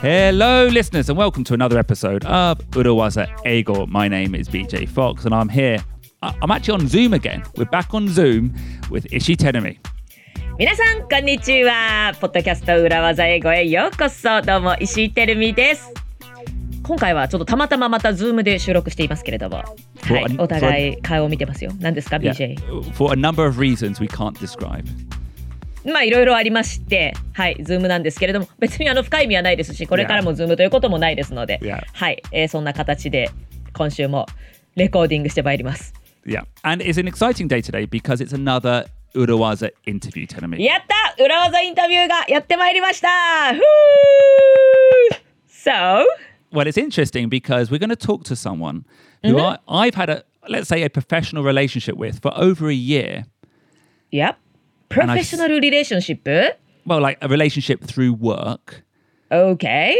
Hello, listeners, and welcome to another episode of Urawaza Eigo. My name is BJ Fox, and I'm here. I'm actually on Zoom again. We're back on Zoom with Ishii Terumi. 皆さん、こんにちは。ポッドキャスト裏技英語へようこそ。どうも、石井てるみです。今回はちょっとたまたままた Zoom で収録していますけれども、はい、お互い顔を見てますよ。何ですか、BJ? For a number of reasons we can't describe. まあいろいろありましてはいズームなんですけれども別にあの深い意味はないですしこれからもズームということもないですので、Yeah. はい、えーそんな形で今週もレコーディングしてまいります Yeah. And it's an exciting day today because it's another Urawaza interview, Tenemi. やった裏技インタビューがやってまいりました So Well, it's interesting because we're going to talk to someone who I, I've had a, let's say, a professional relationship with for over a year. Yep. Professional relationship? Well, like a relationship through work. Okay.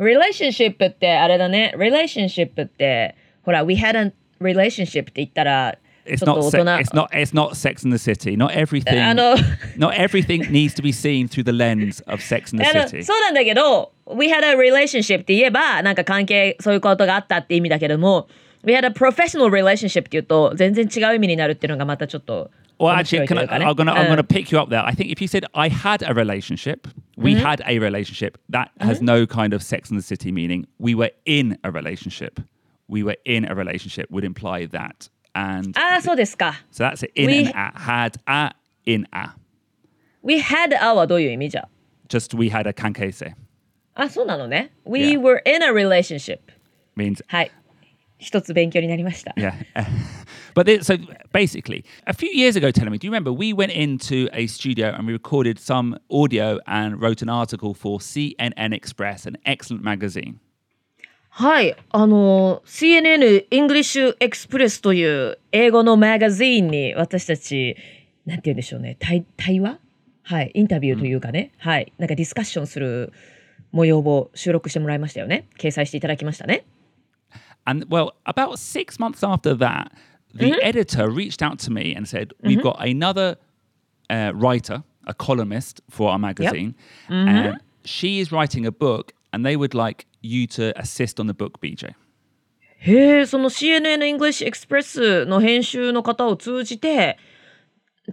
Relationship ってあれだね。Relationship って、ほら、we had a relationship って言ったら、It's not, it's not. It's not Sex in the City. Not everything. あの、not everything needs to be seen through the lens of Sex in the City. そうなんだけど、we had a relationship って言えば、なんか関係、そういうことがあったって意味だけども、we had a professional relationship って言うと、全然違う意味になるっていうのがまたちょっと。Well, 面 actually, 白い can と I, いうかね I'm gonna I'm うん gonna pick you up there. I think if you said I had a relationship, we had a relationship, that has no kind of Sex in the City meaning. We were in a relationship. We were in a relationship would imply that, and ああ、そうですか。 so that's it. In We- and at had a in a. we had a はどういう意味じゃ Just we had a kankese あ、そうなのね。we Yeah. were in a relationship. means はい。 一つ勉強になりました。Yeah. but it, so basically, a few years ago, telling me, do you remember we went into a studio and we recorded some audio and wrote an article for CNN Express, an excellent magazine. はい、あの CNN English Express という英語のマガジーンに私たちなんて言うんでしょうね対対話はいインタビューというかね、はいなんかディスカッションする模様を収録してもらいましたよね掲載していただきましたね And well, about six months after that, the editor reached out to me and said, We've got another uh, writer, a columnist for our magazine, and she is writing a book, and they would like you to assist on the book, BJ. へえその CNN English Express の編集の方を通じて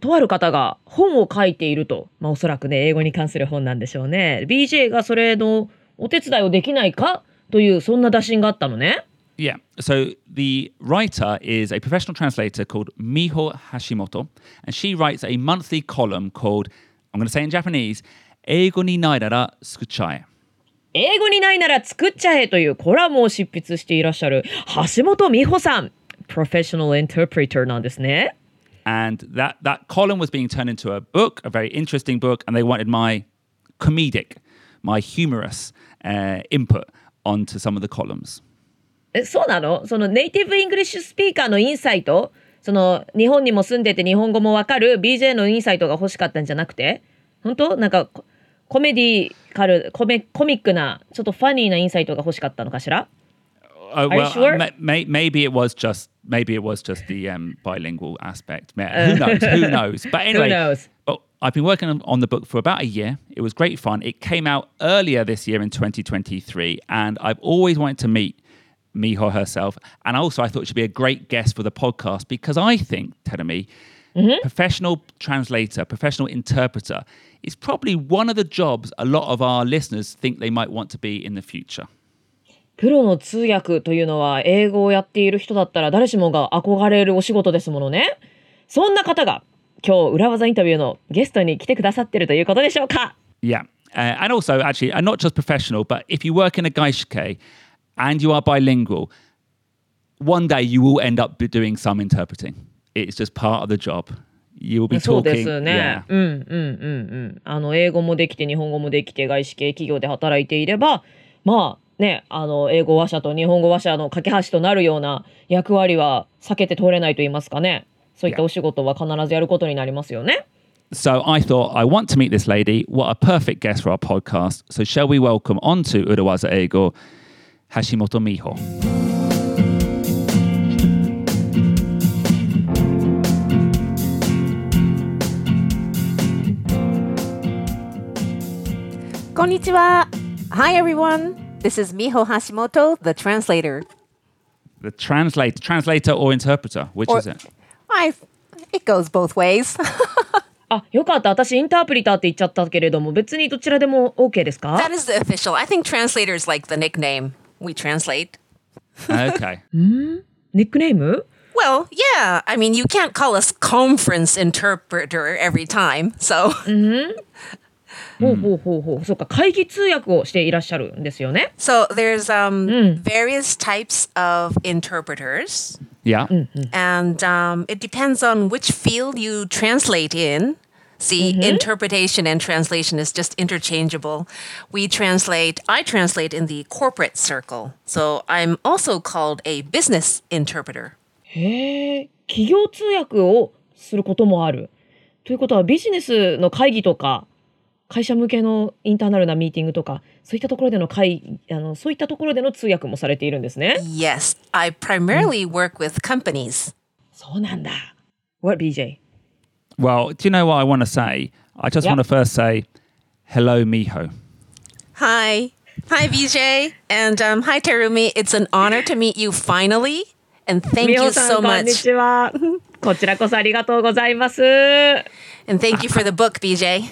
とある方が本を書いていると、まあ、おそらくね英語に関する本なんでしょうね BJ がそれのお手伝いをできないかというそんな打診があったのね yeah. So the writer is a professional translator called Miho Hashimoto, and she writes a monthly column called, I'm going to say in Japanese, Eigo ni nai nara tsukuchai. 英語にないなら作っちゃえというコラムを執筆していらっしゃる橋本美穂さん、professional interpreter なんですね。And that, that column was being turned into a book, a very interesting book, and they wanted my comedic, my humorous uh, input onto some of the columns. えそうなのそのネイティブイングリッシュスピーカーのインサイトその日本にも住んでて日本語もわかる BJ のインサイトが欲しかったんじゃなくて本当なんかココメディカルコメコミックなちょっとファニーなインサイトが欲しかったのかしら Oh, you well, sure? ma- may, maybe it was just maybe it was just the um, bilingual aspect. Who knows? Who knows? But anyway, knows? oh, I've been working on, on the book for about a year. It was great fun. It came out earlier this year in 2023, and I've always wanted to meet Miho herself. And also, I thought she'd be a great guest for the podcast because I think, Terumi, mm-hmm. professional translator, professional interpreter is probably one of the jobs a lot of our listeners think they might want to be in the future. プロの通訳というのは英語をやっている人だったら誰しもが憧れるお仕事ですものね。そんな方が今日裏技インタビューのゲストに来てくださってるということでしょうか Yeah. Uh, and also, actually, and not just professional, but if you work in a gaishike and you are bilingual, one day you will end up doing some interpreting. It's just part of the job. You will be そうで talking. すね。うんうんうんうん。あの英語もできて日本語もできて外資系企業で働いていればまあねあの英語話者と日本語話者の架け橋となるような役割は避けて通れないと言いますかね。そういった.お仕事は必ずやることになりますよね。So I thought, I want to meet this lady. What a perfect guest for our podcast. So shall we welcome onto Urawaza Ego, Hashimoto Miho. こんにちは。 Hi, everyone. This is Miho Hashimoto, the translator. The translator, translator or interpreter, which Or- is it? I, it goes both ways. あ、よかった。私インタープリターって言っちゃったけれども、別にどちらでも OK ですか that is the official. I think translator is like the nickname we translate. Okay. ニックネーム Well, yeah. I mean, you can't call us conference interpreter every time. So, ほうほうほうほう。そうか、会議通訳をしていらっしゃるんですよね。 so there's um, various types of interpreters. Yeah. and um, it depends on which field you translate in. See, interpretation and translation is just interchangeable. We translate, I translate in the corporate circle. So I'm also called a business interpreter. へえ、企業通訳をすることもある。ということはビジネスの会議とか、会社向けのインターナルなミーティングとか、そういったところでの会あのそういったところでの通訳もされているんですね。 Yes, I primarily work with companies. そうなんだ。What BJ? Well, do you know what I want to say? I just yep. want to first say, hello, Miho. Hi. Hi, BJ. And um, hi, Terumi. It's an honor to meet you finally. And thank you so much. and thank you for the book, BJ.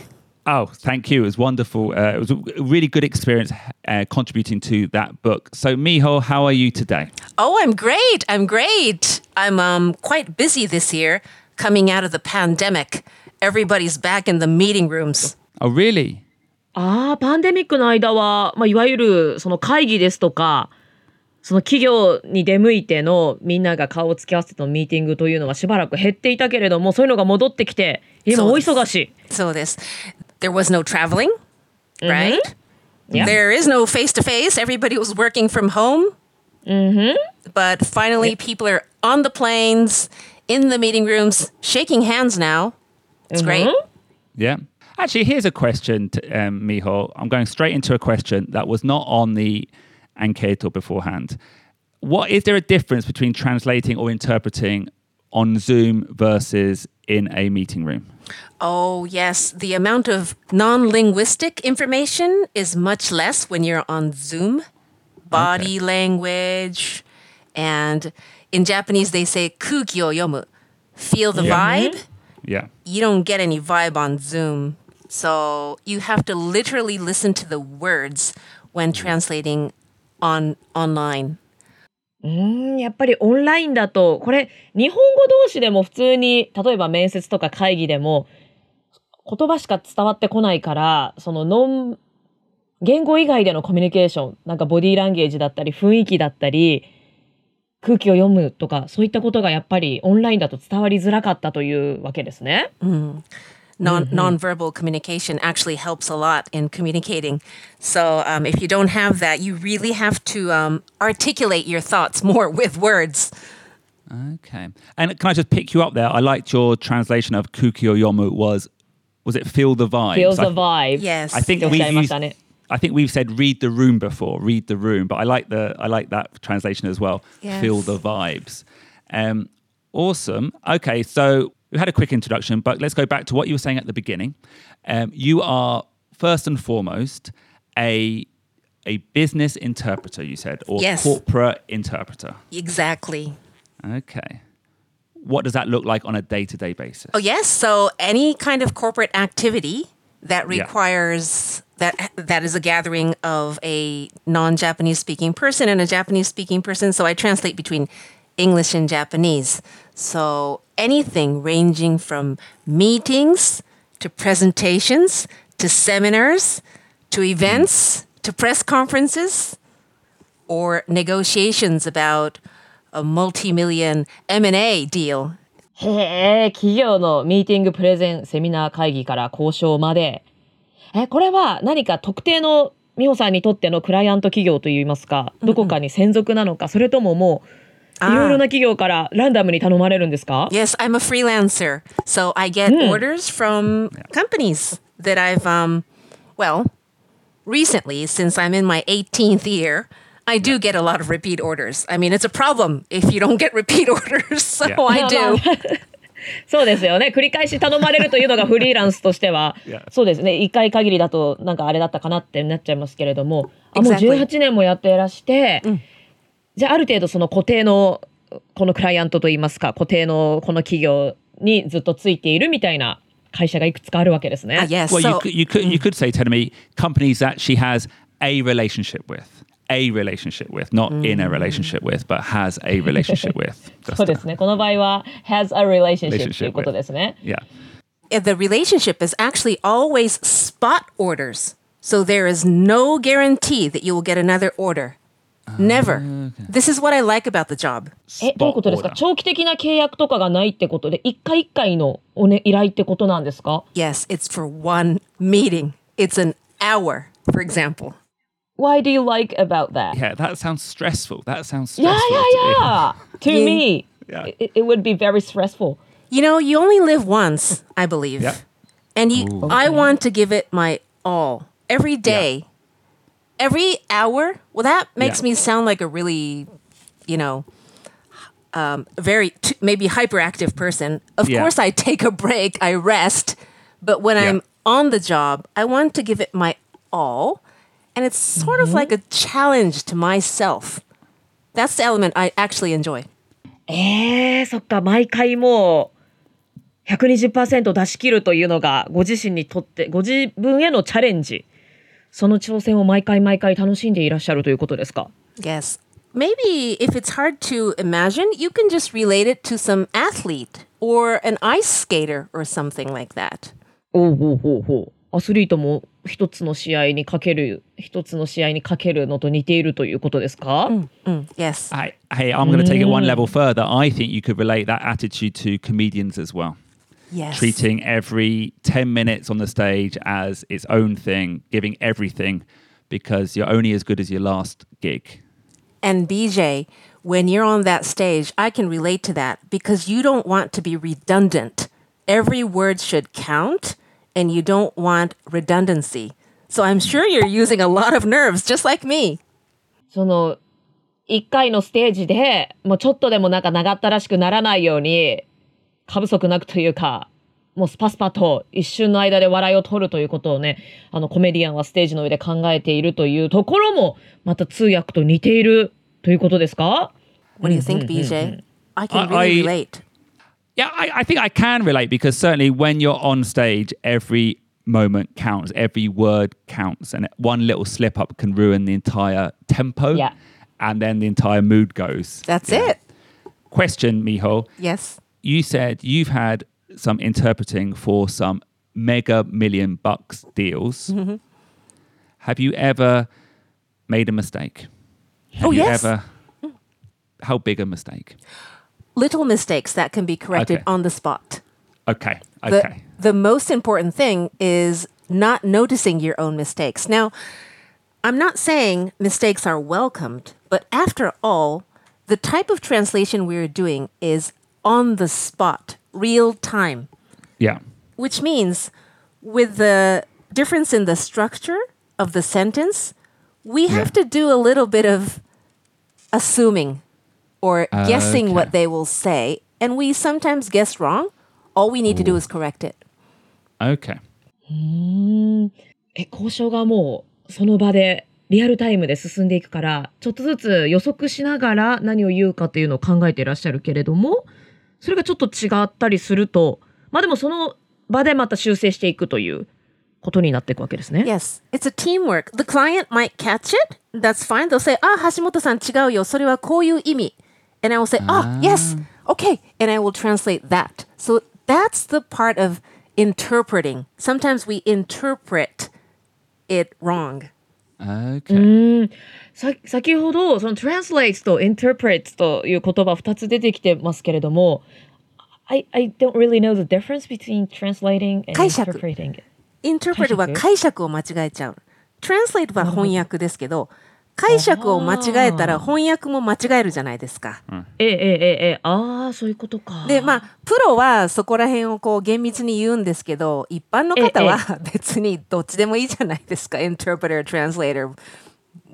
Oh, thank you. It was wonderful. Uh, it was a really good experience uh, contributing to that book. So, Miho, how are you today? Oh, I'm great. I'm great. I'm um, quite busy this year. Coming out of the pandemic. Everybody's back in the meeting rooms. Oh, really? ああ、パンデミックの間は、まあ、いわゆるその会議ですとか、その企業に出向いてのみんなが顔を突き合わせてのミーティングというのはしばらく減っていたけれども、そういうのが戻ってきて、今大そうです忙しい。So this there was no traveling, right? Yeah. There is no face to face. Everybody was working from home. But finally people are on the planes, in the meeting rooms, shaking hands now. It's great. Yeah. Actually, here's a question, to, um, Miho. I'm going straight into a question that was not on the Anketo beforehand. What is there a difference between translating or interpreting on Zoom versus in a meeting room? Oh, yes. The amount of non linguistic information is much less when you're on Zoom. Body language. And in Japanese, they say kuki o yomu. Feel the vibe. Yeah. You don't get any vibe on Zoom. So you have to literally listen to the words when translating on online. うーん、やっぱりオンラインだと、これ、日本語同士でも普通に、例えば面接とか会議でも、言葉しか伝わってこないから、そのノン、言語以外でのコミュニケーション、なんかボディーランゲージだったり、雰囲気だったり、空気を読むとか、そういったことがやっぱりオンラインだと伝わりづらかったというわけですね。non nonverbal communication actually helps a lot in communicating. So um, if you don't have that, you really have to um, articulate your thoughts more with words. Okay. And can I just pick you up there? I liked your translation of Kukio Yomu was, was it feel the vibe? feels the vibe. Yes. I think yes. し used。I think we've said read the room before, read the room, but I like the I like that translation as well. Yes. Feel the vibes. Um, awesome. Okay, so we had a quick introduction, but let's go back to what you were saying at the beginning. Um, you are first and foremost a a business interpreter, you said, or Yes. corporate interpreter. Exactly. Okay. What does that look like on a day to day basis? Oh, yes. So any kind of corporate activity that Yeah. requires that that is a gathering of a non-Japanese speaking person and a Japanese speaking person. So I translate between English and Japanese. So anything ranging from meetings to presentations to seminars to events to press conferences or negotiations about a multi-million M&A deal へえ、企業のミーティング、プレゼン、セミナー会議から交渉まで。え、これは何か特定の美穂さんにとってのクライアント企業といいますか、どこかに専属なのか、それとももう、いろいろな企業からランダムに頼まれるんですか？Yes, I'm a freelancer. So I get orders from companies that I've, um, well, recently, since I'm in my 18th year, I do get a lot of repeat orders. I mean, it's a problem if you don't get repeat orders. So Yeah. I do. そうですよね。繰り返し頼まれるというのがフリーランスとしては Yeah.、そうですね。一回限りだとなんかあれだったかなってなっちゃいますけれども、あもう Exactly. 18年もやっていらして、うんじゃあある程度その固定のこのクライアントといいますか、固定のこの企業にずっとついているみたいな会社がいくつかあるわけですね。Ah, yes. Well, you you could you could say, Tenemy, companies that she has a relationship with, a relationship with, not in a relationship with, but has a relationship with. そうですね。この場合は has a relationship と Relationship いうことですね。 Yeah. uh, the relationship is actually always spot orders. So there is no guarantee that you will get another order. Never. This is what I like about the job. え、どういうことですか order. 長期的な契約とかがないってことで、一回一回のお、ね、依頼ってことなんですか Yes, it's for one meeting. It's an hour, for example. Why do you like about that? Yeah, that sounds stressful. That sounds Yeah, stressful. yeah, yeah. To Yeah. me, Yeah. it, it would be very stressful. You know, you only live once, I believe. Yeah. And you I want to give it my all. Every day. Every hour. Well, that makes Yeah. me sound like a really, you know, um, very t- maybe hyperactive person. Of Yeah. course, I take a break, I rest, but when Yeah. I'm on the job, I want to give it my all, and it's sort of like a challenge to myself. That's the element I actually enjoy. えー、そっか、毎回もう120%出し切るというのがご自身にとって、ご自分へのチャレンジ。その挑戦を毎回毎回楽しんでいらっしゃるということですか Yes. Maybe if it's hard to imagine, you can just relate it to some athlete or an ice skater or something like that. おうほうほうほう。アスリートも一つの試合にかける、一つの試合にかけるのと似ているということですか、 Mm, yes. Hey, hey, I'm going to take it one level further. I think you could relate that attitude to comedians as well. Yes. Treating every 10 minutes on the stage as its own thing, giving everything because you're only as good as your last gig. And BJ, when you're on that stage, I can relate to that because you don't want to be redundant. Every word should count and you don't want redundancy. So I'm sure you're using a lot of nerves, just like me. その、一回のステージで、もうちょっとでもなんか長ったらしくならないように、過不足なくというか、もうスパスパと一瞬の間で笑いを取るということをね、あのコメディアンはステージの上で考えているというところも、また通訳と似ているということですか？What do you think, BJ? I can really I- relate. Yeah, I, I think I can relate because certainly when you're on stage, every moment counts, every word counts, and one little slip up can ruin the entire tempo. Yeah. And then the entire mood goes. That's Yeah. it. Question, Miho. Yes. You said you've had some interpreting for some mega million bucks deals. Mm-hmm. Have you ever made a mistake? Have Oh, you yes. ever? How big a mistake? Little mistakes that can be corrected Okay. on the spot. Okay. The, Okay. the most important thing is not noticing your own mistakes. Now, I'm not saying mistakes are welcomed, but after all, the type of translation we're doing is on the spot, real time, yeah. which means with the difference in the structure of the sentence, we have Yeah. to do a little bit of assuming or guessing Okay. what they will say. And we sometimes guess wrong. All we need to do is correct it. Okay. え、交渉がもうその場でリアルタイムで進んでいくから、ちょっとずつ予測しながら何を言うかっていうのを考えていらっしゃるけれども、それがちょっと違ったりすると、まあでもその場でまた修正していくということになっていくわけですね。Yes, it's a teamwork. The client might catch it. That's fine. They'll say, ah, 橋本さん違うよ。それはこういう意味. And I will say, ah, yes, okay. And I will translate that. So that's the part of interpreting. Sometimes we interpret it wrong. Okay. さ先ほどその translate と interpret という言葉2つ出てきてますけれども I, I don't really know the difference between translating and 解釈 interpreting. interpret は解釈を間違えちゃう。translate は翻訳ですけど、 解釈を間違えたら翻訳も間違えるじゃないですか。ええええええああそういうことか。で、まあ、プロはそこら辺をこう厳密に言うんですけど、一般の方は 別にどっちでもいいじゃないですか。interpreter, translator,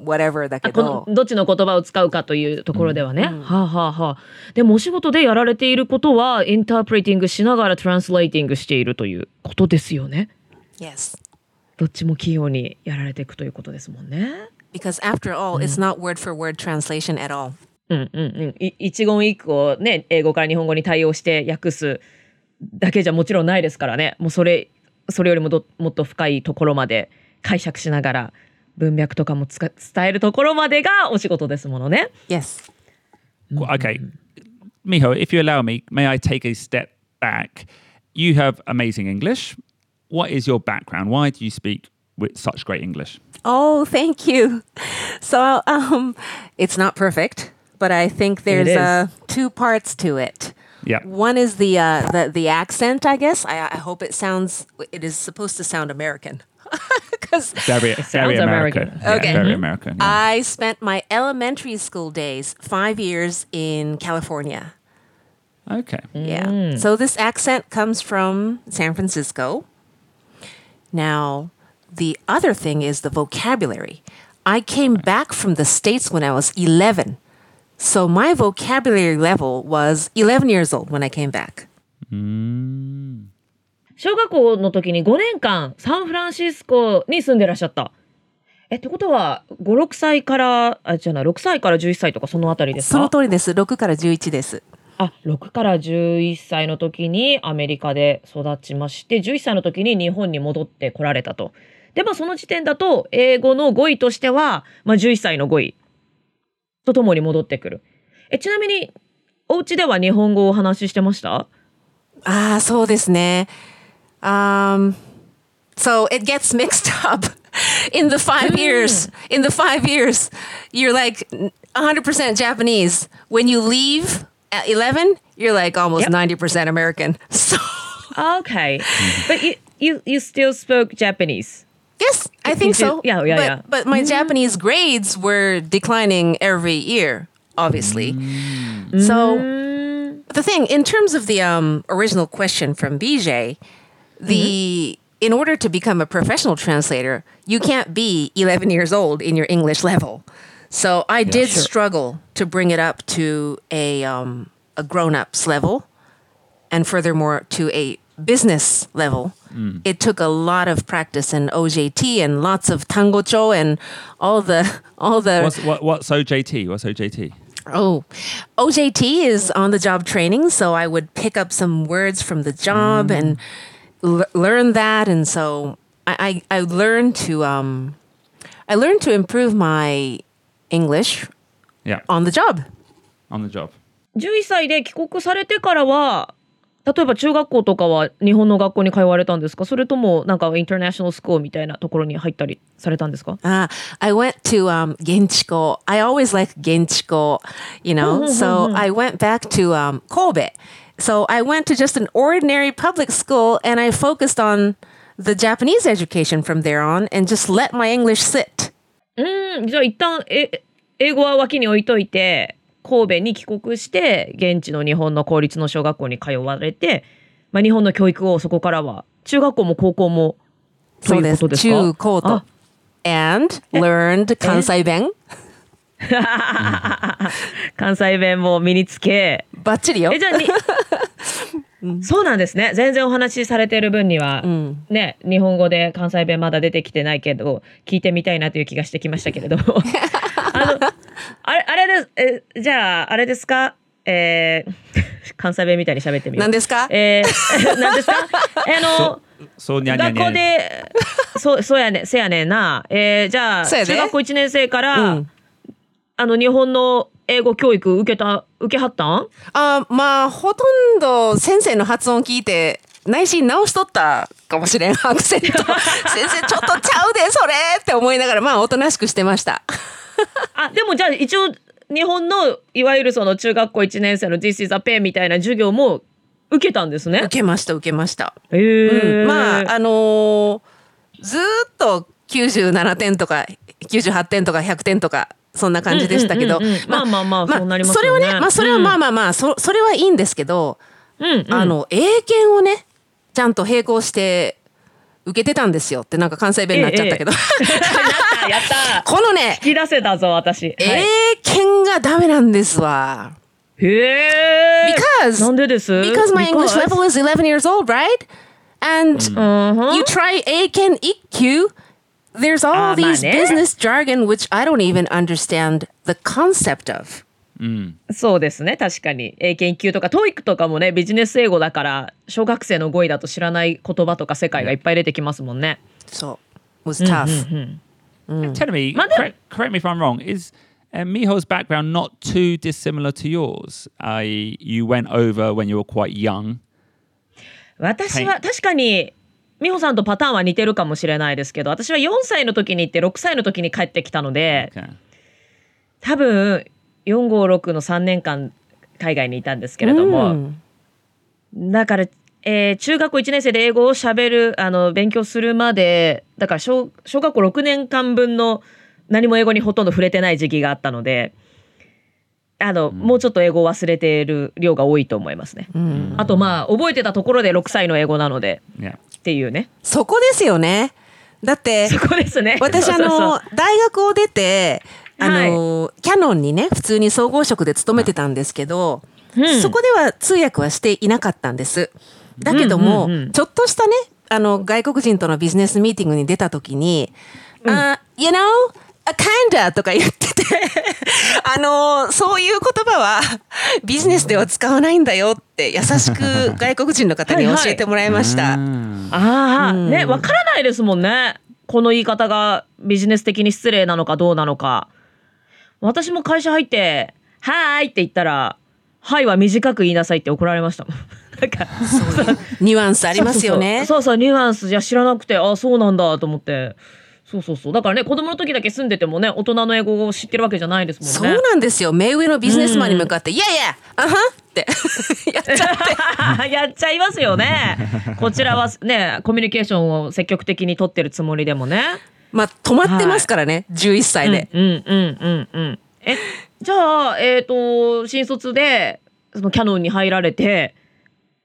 whatever だけあこのど。どっちの言葉を使うかというところではね。はあはあはあ。でもお仕事でやられていることはインタープレーティングしながらトランスレーティングしているということですよね。Yes. どっちも器用にやられていくということですもんね。Because after all, it's not word for word translation at all. うんうんうん。い一言一句をね、英語から日本語に対応して訳すだけじゃもちろんないですからね。もうそれ、それよりもどもっと深いところまで解釈しながら文脈とかもつか伝えるところまでがお仕事ですものね。Yes. Okay, Miho, if you allow me, may I take a step back? You have amazing English. What is your background? Why do you speak with such great English? Oh, thank you. So um, it's not perfect, but I think there's uh, two parts to it. Yeah. One is the uh, the the accent. I guess I, I hope it sounds. It is supposed to sound American, because Very, very sounds American. American. Yeah, Okay. Very Mhm. American. yeah. I spent my elementary school days five years in California. okay. Yeah. So this accent comes from San Francisco. Now, the other thing is the vocabulary. I came back from the States when I was 11. So my vocabulary level was 11 years old when I came back. 小学校の時に5年間サンフランシスコに住んでらっしゃった。えってことは56歳からあじゃあな6歳から11歳とかそのあたりですそのか通りです。6から11です。あ6から11歳の時にアメリカで育ちまして11歳の時に日本に戻ってこられたと。でまあその時点だと英語の語彙としては、まあ、11歳の語彙とともに戻ってくる。えちなみにお家では日本語をお話ししてましたああ、そうですね。Um, so it gets mixed up in the five years. In the five years, you're like 100% Japanese. When you leave at 11, you're like almost Yep. 90% American. So, Okay. But you, you, you still spoke Japanese? Yes, I think so. yeah, yeah, but, yeah. But my Japanese grades were declining every year, obviously. So, the thing, in terms of the um, original question from BJ, the in order to become a professional translator, you can't be 11 years old in your English level. So I did sure. struggle to bring it up to a um, a grown-ups level, and furthermore to a business level. It took a lot of practice and OJT and lots of tangocho and all the all the What's, what, what's OJT? What's OJT? Oh, OJT is on the job training. So I would pick up some words from the job and l- learn that. And so I, I, I learned to um, I learned to improve my English Yeah. on the job. On the job. 11歳で帰国されてからは 例えば中学校とかは日本の学校に通われたんですかそれともなんかインターナショナルスクールみたいなところに入ったりされたんですか Ah, I went to um, Genchiko. I always like Genchiko, you know. so I went back to um, Kobe. So I went to just an ordinary public school and I focused on the Japanese education from there on and just let my English sit. うんじゃあ一旦え英語は脇に置いといて神戸に帰国して現地の日本の公立の小学校に通われて、まあ、日本の教育をそこからは中学校も高校もというですか？中高と。あ。And learned 関西弁関西弁も身につけ。バッチリよ。えじゃあに そうなんですね。全然お話しされてる分には、ね日本語で関西弁まだ出てきてないけど聞いてみたいなという気がしてきましたけれども。あのあれあれですえじゃああれですか？えー 関西弁みたいに喋ってみよう。何ですか？えー、何ですか？えあの So, nya, nya, 学校.で そうそうやねせやねんな。えー、じゃあそうやで。中学校1年生から、うん。あの日本の英語教育受けた受けはったん？あまあほとんど先生の発音聞いて内心直しとったかもしれん。アクセント。先生ちょっとちゃうでそれって思いながらまあおとなしくしてましたあでもじゃあ一応日本のいわゆるその中学校1年生の This is a pen みたいな授業も受けたんですね？受。けました受けました、へー。うん。まああのーずーっと97点とか98点とか100点とかそんな感じでしたけど。うんうんうんうん。まあまあまあそうなりますそれはねまあそれはまあまあまあそそれはいいんですけど、うんうん。あの英検をねちゃんと並行して受けてたんですよってなんか関西弁になっちゃったけど、やったやったこのね引き出せたぞ私、はい英検がダメなんですわ。へえ Because なんでです because my English level is 11 years old, right? And Uh-huh. you try A can EQ. There's all these ね business jargon which I don't even understand the concept of. そうですね確かに英検1級とか TOEIC とかもねビジネス英語だから小学生の語彙だと知らない言葉とか世界がいっぱい出てきますもんね So it was tough. Tell me, correct, correct me if I'm wrong. Is uh, Miho's background not too dissimilar to yours? I you went over when you were quite young. 私はは確かに美穂さんとパターンは似てるかもしれないですけど私は4歳の時に行って6歳の時に帰ってきたので Okay. 多分456の3年間海外にいたんですけれども、Mm. だから、えー中学校1年生で英語をしゃべるあの勉強するまでだから小小学校6年間分の何も英語にほとんど触れてない時期があったのであの、もうちょっと英語を忘れている量が多いと思いますね。あとまあ覚えてたところで6歳の英語なので Yeah. っていうね。そこですよね。だってそこですね。私あの大学を出てあの、キャノンにね普通に総合職で勤めてたんですけど、うんそこでは通訳はしていなかったんです。だけども、うんうんうんちょっとしたねあの外国人とのビジネスミーティングに出た時に「あ you know a kinda」とか言ってて あのそういう言葉はビジネスでは使わないんだよって優しく外国人の方に教えてもらいました。Ah. ああ、ね、わからないですもんね。この言い方がビジネス的に失礼なのかどうなのか。私も会社入って、はーいって言ったら、はいは短く言いなさいって怒られましたもん。なんか、ニュアンスありますよね。そうそうニュアンスじゃ知らなくて、あそうなんだと思って。そうそうそう。だからね、子供の時だけ住んでてもね、大人の英語を知ってるわけじゃないですそもんね。うなんですよ。目上のビジネスマンに向かって、いやいや、あはって やっちゃって。やっちゃいますよね。こちらはね、コミュニケーションを積極的に取ってるつもりでもね。まあ、止まってますからね、11歳で。うんうんうんうん。え、じゃあ、えっ、と、新卒で、そのキャノンに入られて、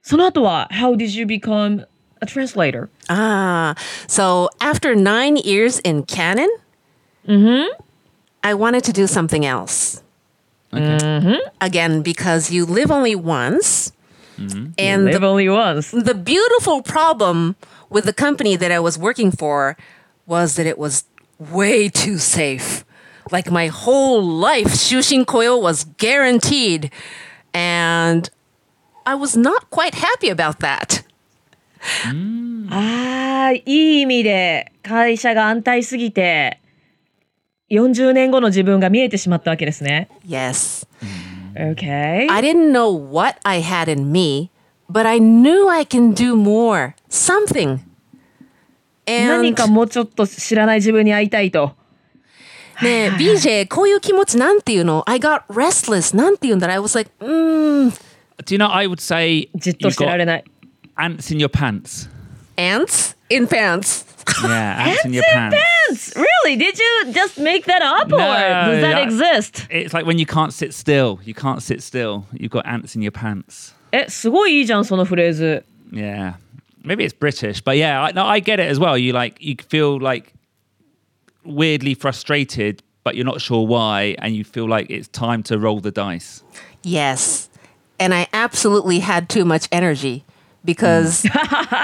その後は、How did you become a translator? Ah, so after nine years in Canon, I wanted to do something else. Again, because you live only once. And Live the, only once. the beautiful problem with the company that I was working for was that it was way too safe. Like my whole life, shushin koyo was guaranteed. And I was not quite happy about that. Mm. Ah, ああ、いい意味で会社が安泰すぎて40年後の自分が見えてしまったわけですね。Yes. Mm. Okay. I didn't know what I had in me, but I knew I can do more. Something. 何かもうちょっと知らない自分に会いたいと。ねえ BJ こういう気持ちなんていうの I got restless なんていうんだろう I was like mm, Do you know? I would say じっとしてられない。ants in your pants. ants in pants Yeah, ants in your pants. Really? Did you just make that up or No, does that that- exist? It's like when you can't sit still. You can't sit still. You've got ants in your pants. え、すごいいいじゃん、そのフレーズ。Yeah, maybe it's British, but yeah, I, no, I get it as well. You like you feel like weirdly frustrated, but you're not sure why, and you feel like it's time to roll the dice. yes and I absolutely had too much energy because mm.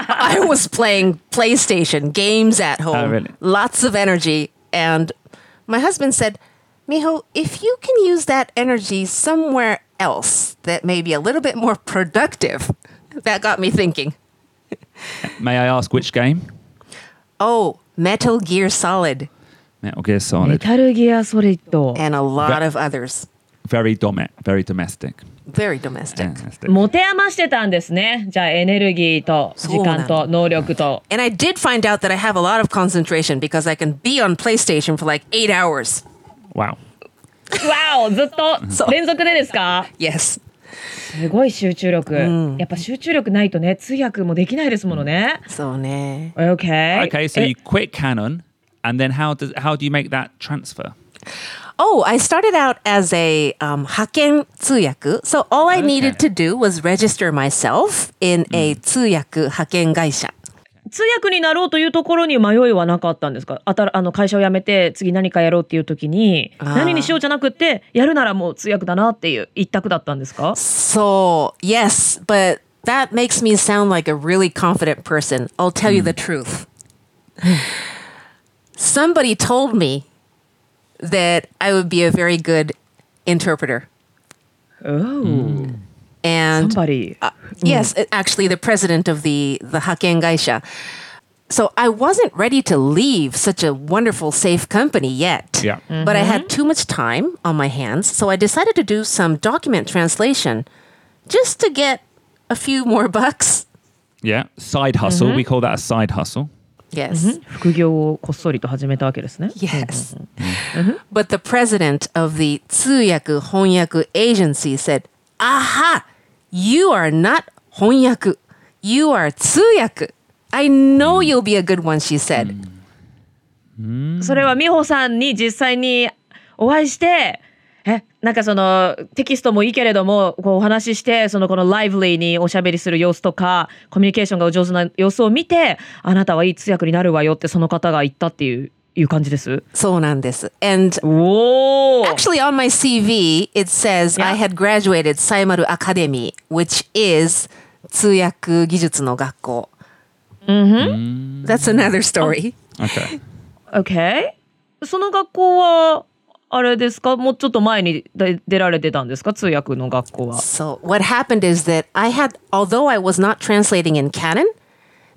I was playing PlayStation games at ah, home Oh, really? lots of energy and my husband said Miho if you can use that energy somewhere else that may be a little bit more productive that got me thinking May I ask which game? Oh, Metal Gear Solid Metal Gear メ Solid. タルギアソリッド。 and a lot Ve- of others. Very domet, very domestic. Very domestic. domestic. 持て余してたんですね。じゃあエネルギーと時間そうなと能力と。 And I did find out that I have a lot of concentration because I can be on PlayStation for like eight hours. Wow. わおずっそうと連続でですか Yes. すごい集中力。やっぱ集中力ないとね、通訳もできないですものね。So, ne. Okay. Okay, so え you quit Canon, and then how does how do you make that transfer? Oh, I started out as a um, 派遣通訳. So all I needed to do was register myself in a 通訳派遣会社.通訳になろうというところに迷いはなかったんですかあたあの会社を辞めて次何かやろうっていう時に何にしようじゃなくてやるならもう通訳だなっていう一択だったんですか So, yes, but that makes me sound like a really confident person. I'll tell you the truth. Somebody told me that I would be a very good interpreter. Oh, and somebody. Uh, mm. Yes, hmm. actually, the president of the the Haken Gaisha. So I wasn't ready to leave such a wonderful, safe company yet. Yeah. Mm-hmm. But I had mm-hmm. too much time on my hands, so I decided to do some document translation, just to get a few more bucks. Yeah, side hustle. Mm-hmm. We call that a side hustle. Yes. Mm-hmm. 副業をこっそりと始めたわけですね。Yes. Mm-hmm. But the president of the 通訳翻訳 agency said, Aha! You are not 翻訳. You are 通訳. I know you'll be a good one, she said. それは美穂さんに実際にお会いして、え、なんかそのテキストもいいけれども、こうお話しして、そのこのライブリーにおしゃべりする様子とか、コミュニケーションがお上手な様子を見て、あなたはいい通訳になるわよってその方が言ったっていう いう感じです。そうなんです. And おお。 actually on my CV, it says I Yeah. had graduated Saimaru Academy, which is 通訳技術の学校. That's another story. Okay. OK? その学校はあれですかもうちょっと前に出出られてたんですか通訳の学校は。 So what happened is that I had, although I was not translating in canon,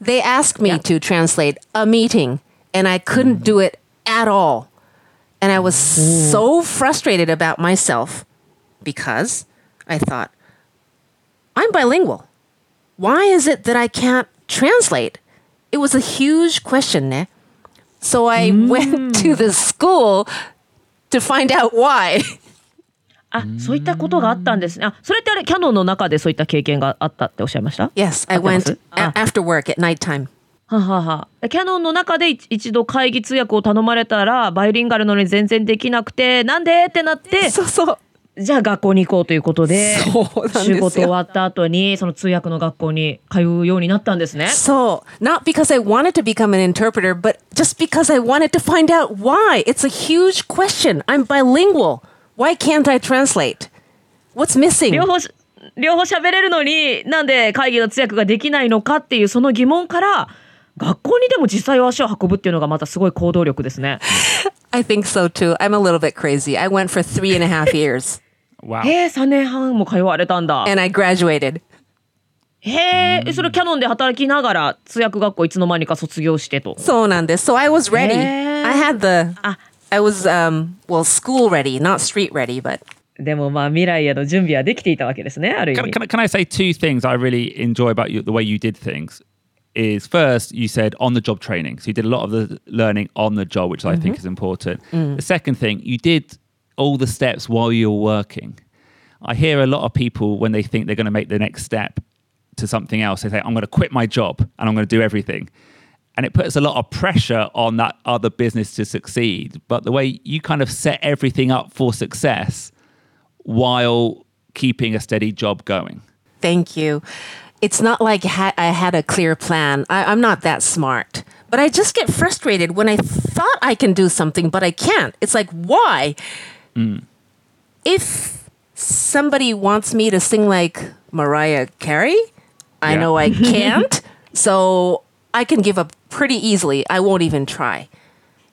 they asked me to translate a meeting, and I couldn't do it at all. And I was so frustrated about myself because I thought, I'm bilingual. Why is it that I can't translate? It was a huge question, ne? So I went to the school to find out why. あ、そういったことがあったんですね。あ、それってあれキャノンの中でそういった経験があったっておっしゃいました Yes, I 合ってます went a- あ after work at nighttime. はははキャノンの中で一一度会議通訳を頼まれたらバイリンガルなのに全然できなくてなんで？ってなってそうそう。じゃあ学校に行こうということでそう仕事終わった後にその通訳の学校に通うようになったんですね。So, not because I wanted to become an interpreter, but just because I wanted to find out why. It's a huge question. I'm bilingual. Why can't I translate? What's missing? 両方し両方喋れるのになんで会議の通訳ができないのかっていうその疑問から学校にでも実際足を運ぶっていうのがまたすごい行動力ですね。I think so too. I'm a little bit crazy. I went for three and a half years Wow. へえ3年半も通われたんだ。and I graduated. へえそれキャノンで働きながら通訳学校いつの間にか卒業してと。So, so I was ready. I had the, Ah. I was, um, well, school ready, not street ready, but でもまあ未来への準備はできていたわけですねある意 Can, 味。can, I- can I say two things I really enjoy about you, the way you did things? Is first, you said on the job training. So you did a lot of the learning on the job, which I think mm-hmm. is important. Mm. The second thing, you did all the steps while you're working. I hear a lot of people when they think they're going to make the next step to something else, they say, I'm going to quit my job and I'm going to do everything. And it puts a lot of pressure on that other business to succeed. But the way you kind of set everything up for success while keeping a steady job going. Thank you. It's not like ha- I had a clear plan. I- I'm not that smart. But I just get frustrated when I thought I can do something, but I can't. It's like, why? Hmm. If somebody wants me to sing like Mariah Carey, I Yeah. know I can't. so I can give up pretty easily. I won't even try.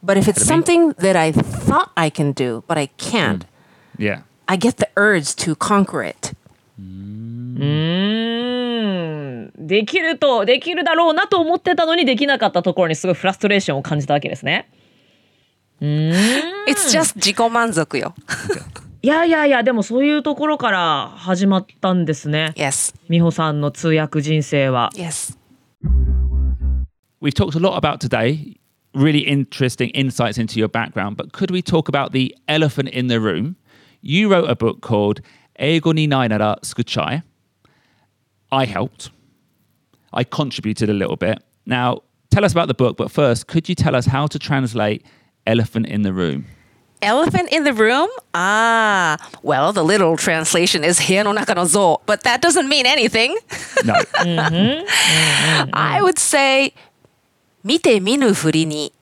But if it's something that I thought I can do, but I can't, hmm. Yeah. I get the urge to conquer it. うーんできるとできるだろうなと思ってたのにできなかったところにすごいフラストレーションを感じたわけですね。It's just 自己満足よ。いやいやいやでもそういうところから始まったんですね。Yes. 美穂さんの通訳人生は。Yes. We've talked a lot about today, really interesting insights into your background, but could we talk about the elephant in the room? You wrote a book called Eigo ni nai nara tsukuchai. I helped. I contributed a little bit. Now, tell us about the book, but first, could you tell us how to translate Elephant in the Room? Elephant in the room? Ah, well, the literal translation is heya no naka no zo, but that doesn't mean anything. No. mm-hmm. Mm-hmm. I would say, 見て見ぬふりに、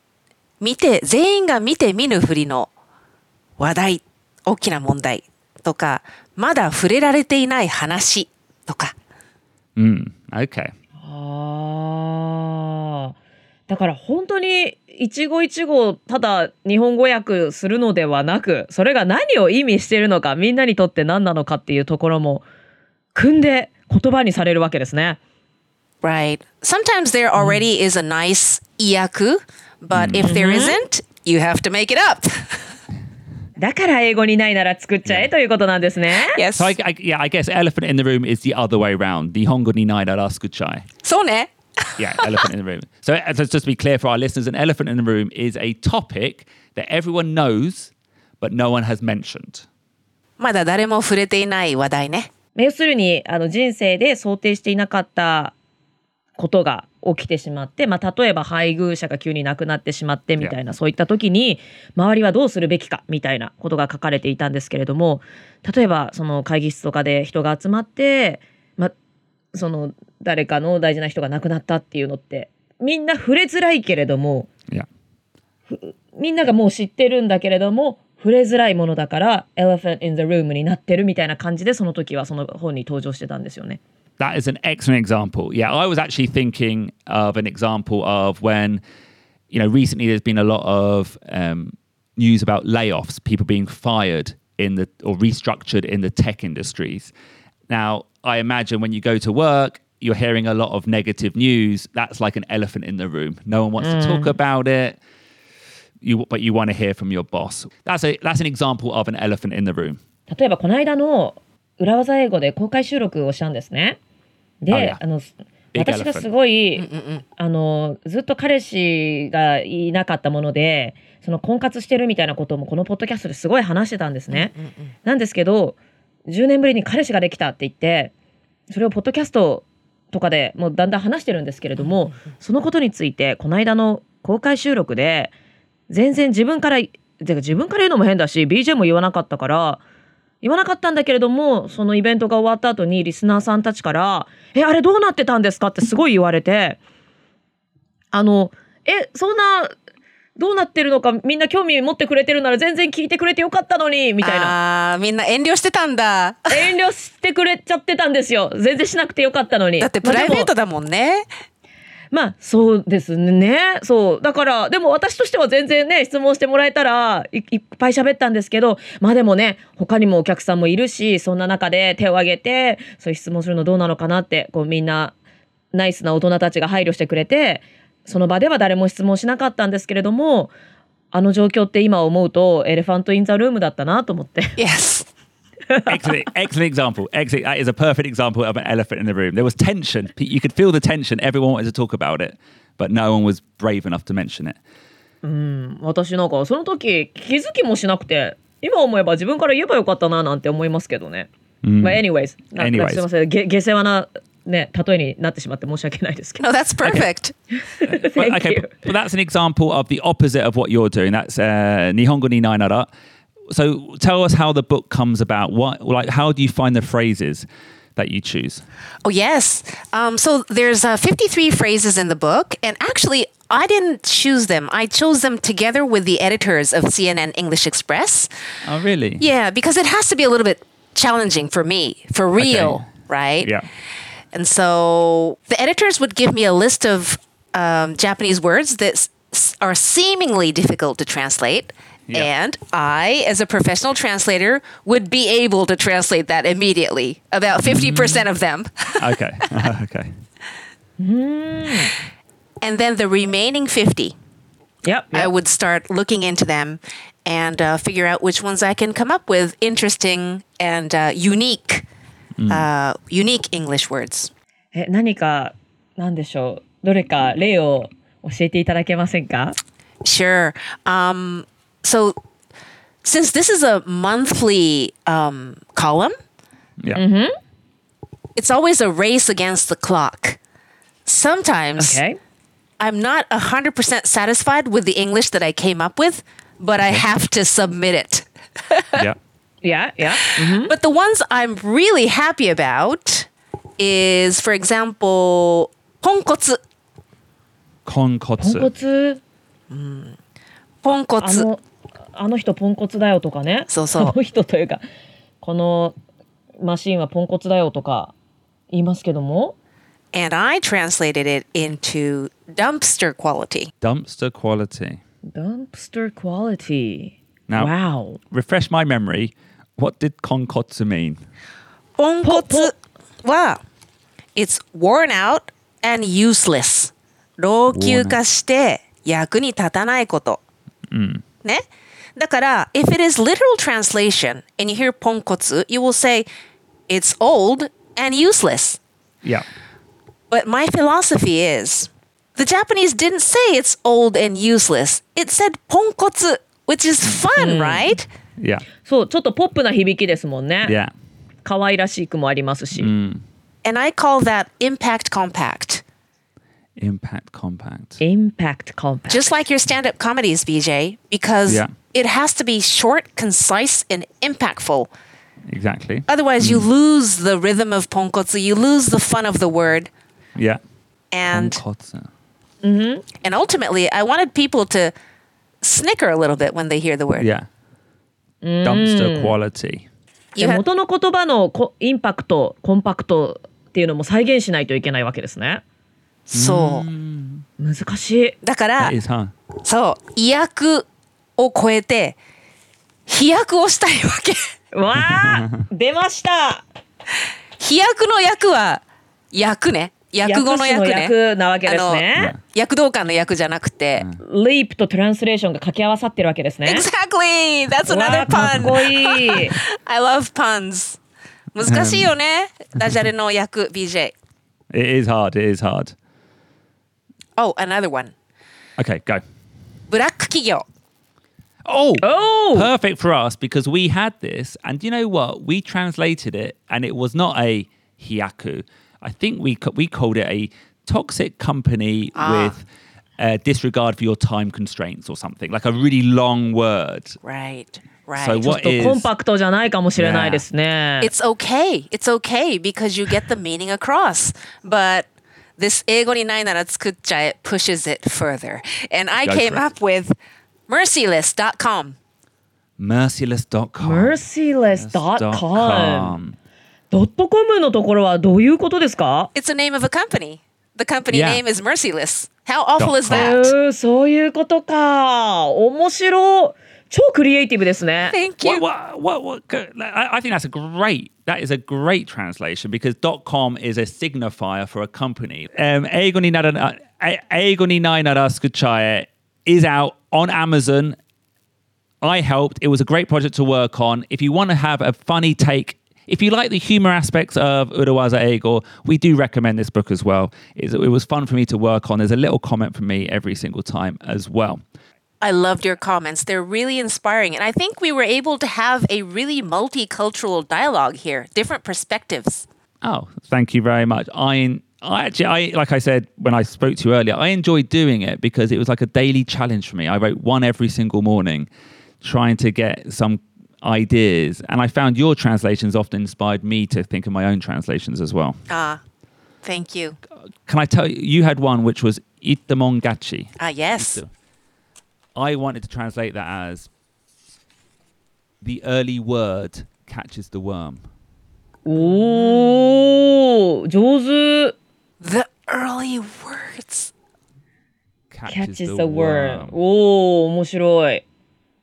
見て、全員が見て見ぬふりの話題、大きな問題とか、まだ触れられていない話とか。うん、OK。ああ。だから本当に一語一語ただ日本語訳するのではなく、それが何を意味しているのか、みんなにとって何なのかっていうところも組んで言葉にされるわけですね。Right. Sometimes there already is a nice iyaku, but if there isn't, you have to make it up. だから英語にないなら作っちゃえということなんですね。yes. So I, I, yeah, I guess elephant in the room is the other way round. The hongo ni nai nara skuchai. そうね。Yeah, elephant in the room. So uh, just to be clear for our listeners, an elephant in the room is a topic that everyone knows, but no one has mentioned. まだ誰も触れていない話題ね。要するにあの人生で想定していなかったことが起きてしまって、まあ、例えば配偶者が急に亡くなってしまってみたいな、そういった時に周りはどうするべきかみたいなことが書かれていたんですけれども例えばその会議室とかで人が集まって、まあ、その誰かの大事な人が亡くなったっていうのってみんな触れづらいけれども.みんながもう知ってるんだけれども触れづらいものだから Elephant in the Room になってるみたいな感じでその時はその本に登場してたんですよね。That is an excellent example. Yeah, I was actually thinking of an example of when, you know, recently there's been a lot of um, news about layoffs, people being fired in the or restructured in the tech industries. Now, I imagine when you go to work, you're hearing a lot of negative news. That's like an elephant in the room. No one wants to talk about it. You, but you want to hear from your boss. That's a that's an example of an elephant in the room. 例えばこの間の 裏技英語で公開収録をしたんですね。で、あの私がすごい、あのずっと彼氏がいなかったものでその婚活してるみたいなこともこのポッドキャストですごい話してたんですね。なんですけど10年ぶりに彼氏ができたって言ってそれをポッドキャストとかでもうだんだん話してるんですけれどもそのことについてこの間の公開収録で全然自分から自分から言うのも変だし BJ も言わなかったから言わなかったんだけれどもそのイベントが終わった後にリスナーさんたちから「えあれどうなってたんですか?」ってすごい言われてあの「えそんなどうなってるのかみんな興味持ってくれてるなら全然聞いてくれてよかったのに」みたいな。あーみんな遠慮してたんだ。遠慮してくれちゃってたんですよ全然しなくてよかったのにだってプライベートだもんね。まあまそうですねそうだからでも私としては全然ね質問してもらえたらいいっぱい喋ったんですけどまあでもね他にもお客さんもいるしそんな中で手を挙げてそういう質問するのどうなのかなってこうみんなナイスな大人たちが配慮してくれてその場では誰も質問しなかったんですけれどもあの状況って今思うとエレファント・イン・ザ・ルームだったなと思って。Yes. excellent, excellent example. Excellent. That is a perfect example of an elephant in the room. There was tension. P- You could feel the tension. Everyone wanted to talk about it, but no one was brave enough to mention it. 私なんかその時気づきもしなくて今思えば自分から言えばよかったななんて思いますけどね。まあ anyways な Anyways すいませんげ下世話なね例えになってしまって申し訳ないですけど。 No, that's perfect. But, Thank okay, you. but, but that's an example of the opposite of what you're doing. That's uh, Nihongo ni nainara. So tell us how the book comes about. What, like, how do you find the phrases that you choose? Oh, yes. Um, so there's uh, 53 phrases in the book, and actually, I didn't choose them. I chose them together with the editors of CNN English Express. Oh, really? Yeah, because it has to be a little bit challenging for me, for real, Okay. right? Yeah. And so the editors would give me a list of um, Japanese words that s- are seemingly difficult to translate. Yeah. And I, as a professional translator, would be able to translate that immediately, about 50% of them. Okay. okay. And then the remaining 50, Yep, I yep. would start looking into them and uh, figure out which ones I can come up with interesting and uh, unique, uh, unique English words. え何か何でしょうどれか例を教えていただけませんか Sure. Um, so since this is a monthly um, column, yeah. Mm-hmm. it's always a race against the clock. Sometimes okay. I'm not 100% satisfied with the English that I came up with, but I have to submit it. yeah. Yeah, yeah. Mm-hmm. But the ones I'm really happy about is, for example, ponkotsu. Ponkotsu. Ponkotsu. Mm. あの人ポンコツだよとかねそうそうあの人というかこのマシンはポンコツだよとか言いますけども And I translated it into dumpster quality. Dumpster quality. dumpster quality Now- wow Refresh my memory. What did konkotsu mean? ポンコツは It's worn out and useless. 老朽化して役に立たないこと。ね。だから、if it is literal translation and you hear ポンコツ you will say it's old and useless. Yeah. But my philosophy is the Japanese didn't say it's old and useless. It said ポンコツ which is fun, right? Yeah. そうちょっとポップな響きですもんね Yeah. 可愛らしくもありますし、 And I call that impact compact. Impact compact. impact compact just like your stand-up comedies bj because Yeah. it has to be short concise and impactful Exactly. otherwise you lose the rhythm of ponkotsu you lose the fun of the word Yeah. and Konkotsu. and ultimately i wanted people to snicker a little bit when they hear the word Yeah. Dumpster quality. You で have- 元の言葉のコインパクトコンパクトっていうのも再現しないといけないわけですねそう難しいだから That is hard. そう意訳 を超えて飛躍をしたいわけわあ 出ました飛躍の役は役ね訳語の役ね訳詞の訳なわけですね躍動感の役じゃなくて、leap とトランスレーションが掛け合わさってるわけですね Exactly! That's わ another あかっ pun! こいい I love puns. 難しいよね。ダジャレの役 BJ. It is hard. It is hard. Oh, another one. Okay, go. ブラック企業。Oh, oh, perfect for us because we had this, and you know what? We translated it, and it was not a hiyaku. I think we we called it a toxic company ah. with uh, disregard for your time constraints or something like a really long word. Right. Right. So what is, yeah. It's okay. It's okay because you get the meaning across. But this 英語にないなら作っちゃ it pushes it further. And I came up with merciless.com. merciless.com? merciless.com ドットコムのところはどういうことですか It's the name of a company. The company Yeah. name is Merciless. How awful is え that? ーそういうことか。面白い。超クリエイティブですね。Thank you. What, what, what, what, I, I think that's a great. That is a great translation because .com is a signifier for a company. Um, Eigo ni nara- eh, Eigo ni nai nara tsukuchae is out on Amazon. I helped. It was a great project to work on. If you want to have a funny take, if you like the humor aspects of Urawaza Eigo, we do recommend this book as well. It was fun for me to work on. There's a little comment from me every single time as well. I loved your comments. They're really inspiring. And I think we were able to have a really multicultural dialogue here, different perspectives. Oh, thank you very much. I, I actually, I like I said when I spoke to you earlier, I enjoyed doing it because it was like a daily challenge for me. I wrote one every single morning, trying to get some ideas, and I found your translations often inspired me to think of my own translations as well. Ah, thank you. Can I tell you? You had one which was itamongachi. Ah, yes. I wanted to translate that as the early word catches the worm. おー、上手。 The early words. Catches, catches the worm. おー、面白い。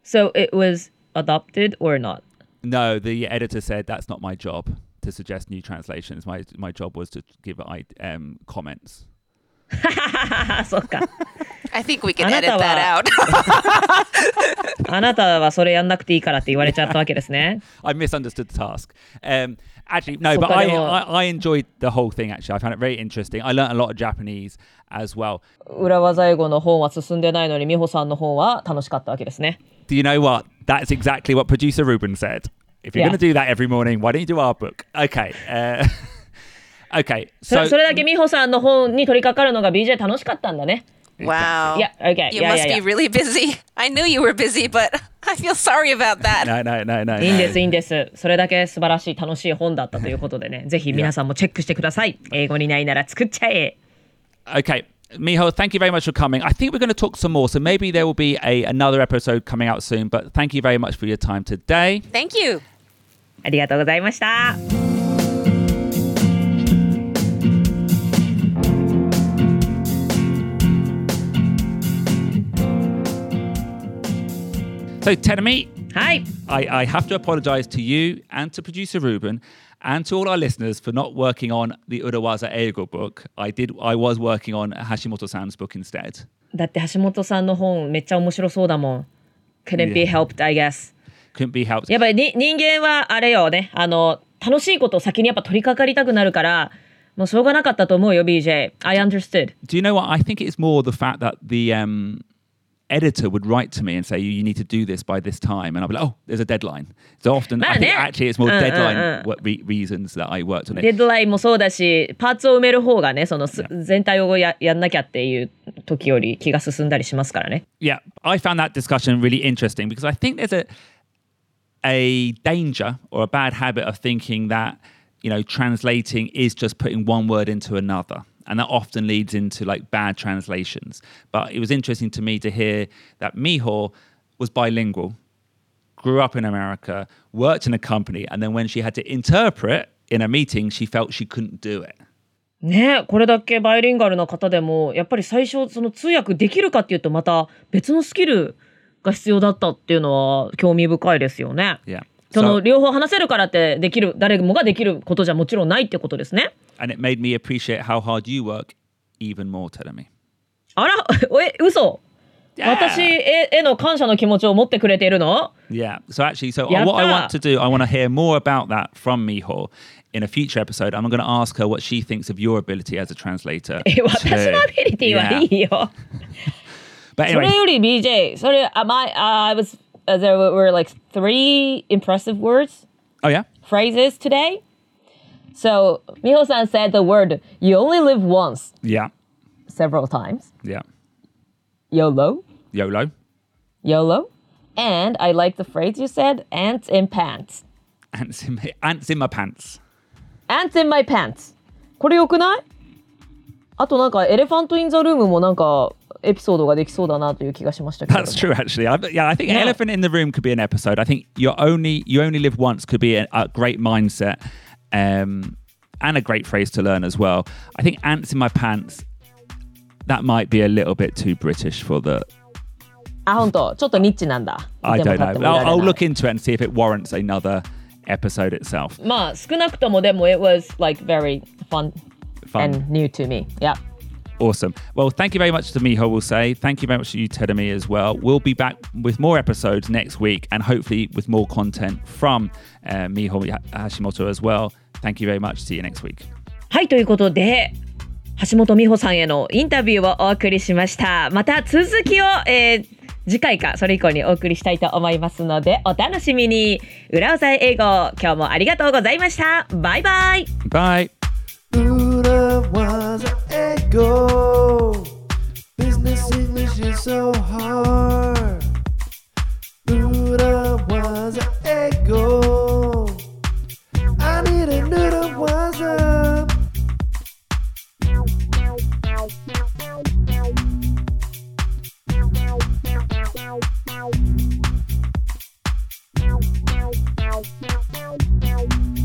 So it was adopted or not? No, the editor said that's not my job to suggest new translations. My my job was to give I um, comments. あ、そうか。I think we can あな edit たは- that out. あなたはそれやんなくていいからって言われちゃったわけですね。I misunderstood the task. Um, actually, no, but I, I, I enjoyed the whole thing. Actually, I found it very interesting. I learnt a lot of Japanese as well. 裏技英語の本は進んでないのに美穂さんの本は楽しかったわけですね。Do you know what? That's exactly what producer Ruben said. If you're Yeah. going to do that every morning, why don't you do our book? Okay. Uh, okay. そ So れそれだけ美穂さんの本に取り掛かるのが BJ 楽しかったんだね。Wow. Yeah, okay. You Yeah, must yeah, be yeah. really busy. I knew you were busy, but I feel sorry about that. no, no, no, no. いいんです、いい.んです。それだけ素晴らしい、楽しい本だったということでね、ぜひ皆さんもチェックしてください。英語にないなら作っちゃえ。Okay. Miho, thank you very much for coming. I think we're going to talk some more, so maybe there will be a another episode coming out soon. But thank you very much for your time today. Thank you. ありがとうございました。So, Terumi, Hi. I, I have to apologise to you and to producer Ruben and to all our listeners for not working on the Urawaza Eigo book. I did. I was working on Hashimoto-san's book instead. Couldn't be helped, I guess. Couldn't be helped. やっぱりに人間はあれよね。あの、楽しいことを先にやっぱ取り掛かりたくなるから、もうしょうがなかったと思うよ、BJ. I understood. Do you know what? I think it's more the fact that the, um, editor would write to me and say, "You need to do this by this time," and I'll be like, "Oh, there's a deadline." So often, I Man, think yeah. actually it's more Uh, uh, deadline uh. what re- reasons that I worked on it. デッドラインもそうだし、パーツを埋める方がね、そのす全体をややんなきゃっていう時より気が進んだりしますからね。 yeah, I found that discussion really interesting because I think there's a a danger or a bad habit of thinking that you know translating is just putting one word into another and that often leads into like bad translations. But it was interesting to me to hear that Miho was bilingual, grew up in America, worked in a company, and then when she had to interpret in a meeting, she felt she couldn't do it. ねこれだけバイリンガルな方でもやっぱり最初その通訳できるかっていうとまた別のスキルが必要だったっていうのは興味深いですよね。Yeah. その両方話せるからってできる誰もができることじゃもちろんないってことですね。and it made me appreciate how hard you work even more me あらえ嘘 Yeah. 私へへの感謝の気持ちを持ってくれているの Yeah. So actually, so what I want to do, I want to hear more about that from Miho in a future episode. I'm going to ask her what she thinks of your ability as a translator. え私のアビリティはいいよ。But それ anyway, より BJ それ am I I was uh, there were like three impressive words oh yeah, phrases today. So Miho-san said the word "you only live once" yeah, several times. yeah. YOLO, YOLO. YOLO, and I like the phrase you said: "Ants in pants." Ants in my, ants in my pants. Ants in my pants. これよくないあとなんかエレファント・イン・ザ・ルームもなんか エピソードができそうだなという気がしましたけど。 That's true, actually. I, yeah, I think Yeah. elephant in the room could be an episode. I think you only you only live once could be a, a great mindset, um, and a great phrase to learn as well. I think ants in my pants. That might be a little bit too British for the あ、本当。ちょっとニッチなんだ。 I いても don't 立って know. もいら I'll, れない I'll look into it and see if it warrants another episode itself. まあ少なくともでも it was like very fun, Fun. and new to me. Yeah. Awesome. Well, thank you very much to Miho, we'll say. Thank you very much to you, Tedemi, as well. We'll be back with more episodes next week and hopefully with more content from uh, Miho Hashimoto as well. Thank you very much. See you next week. はいということで橋本美穂さんへのインタビューをお送りしました。また続きを、えー次回かそれ以降にお送りしたいと思いますのでお楽しみに。裏技英語今日もありがとうございました。バイバイ。Bye. computer was an echo. Business English is so hard. Buddha was an echo. I need a noodle was a. Thank